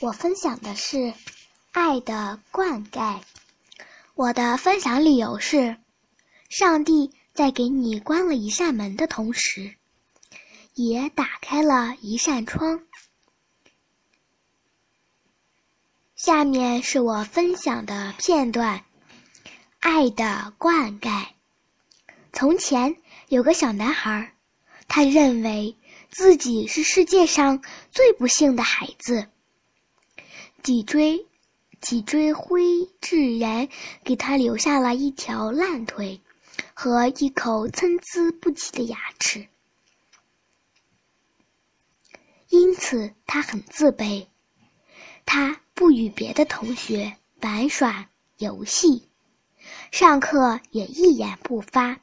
我分享的是爱的灌溉。我的分享理由是：上帝在给你关了一扇门的同时，也打开了一扇窗。下面是我分享的片段：爱的灌溉。从前有个小男孩，他认为自己是世界上最不幸的孩子。脊椎，脊椎灰质炎给他留下了一条烂腿和一口参差不齐的牙齿，因此他很自卑。他不与别的同学玩耍游戏，上课也一言不发。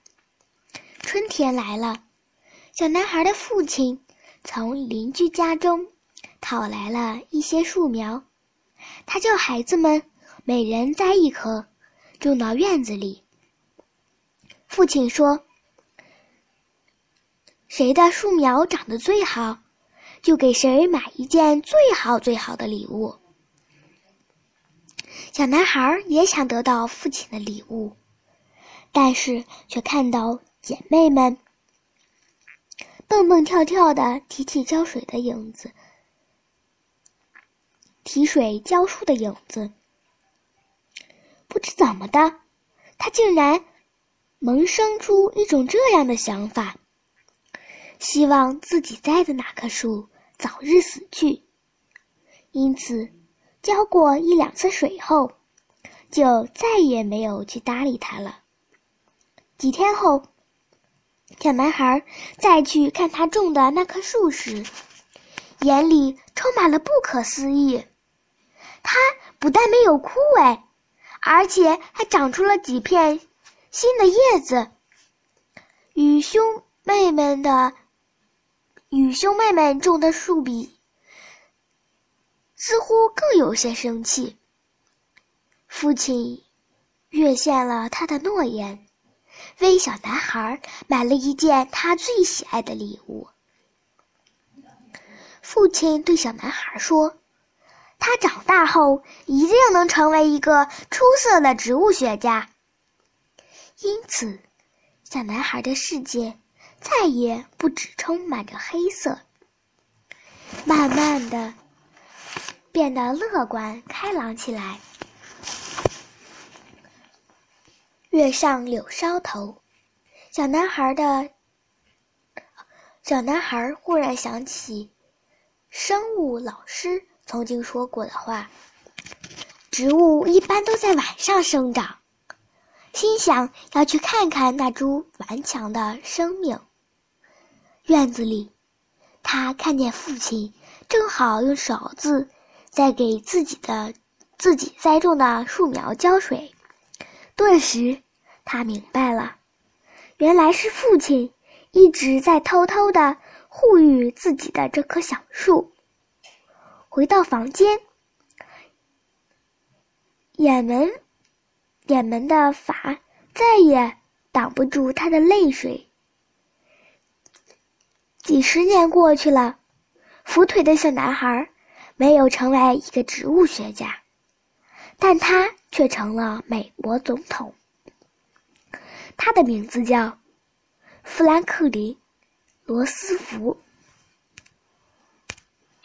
春天来了，小男孩的父亲从邻居家中讨来了一些树苗。他叫孩子们每人栽一棵，种到院子里。父亲说：“谁的树苗长得最好，就给谁买一件最好最好的礼物。”小男孩也想得到父亲的礼物，但是却看到姐妹们蹦蹦跳跳的提起浇水的影子。提水浇树的影子，不知怎么的，他竟然萌生出一种这样的想法：希望自己栽的那棵树早日死去。因此，浇过一两次水后，就再也没有去搭理它了。几天后，小男孩再去看他种的那棵树时，眼里充满了不可思议。它不但没有枯萎，而且还长出了几片新的叶子。与兄妹们的与兄妹们种的树比，似乎更有些生气。父亲兑现了他的诺言，为小男孩买了一件他最喜爱的礼物。父亲对小男孩说。他长大后一定能成为一个出色的植物学家。因此，小男孩的世界再也不只充满着黑色，慢慢的变得乐观开朗起来。月上柳梢头，小男孩的小男孩忽然想起生物老师。曾经说过的话，植物一般都在晚上生长。心想要去看看那株顽强的生命。院子里，他看见父亲正好用勺子在给自己的自己栽种的树苗浇水。顿时，他明白了，原来是父亲一直在偷偷的护育自己的这棵小树。回到房间，掩门，掩门的法再也挡不住他的泪水。几十年过去了，扶腿的小男孩没有成为一个植物学家，但他却成了美国总统。他的名字叫富兰克林·罗斯福。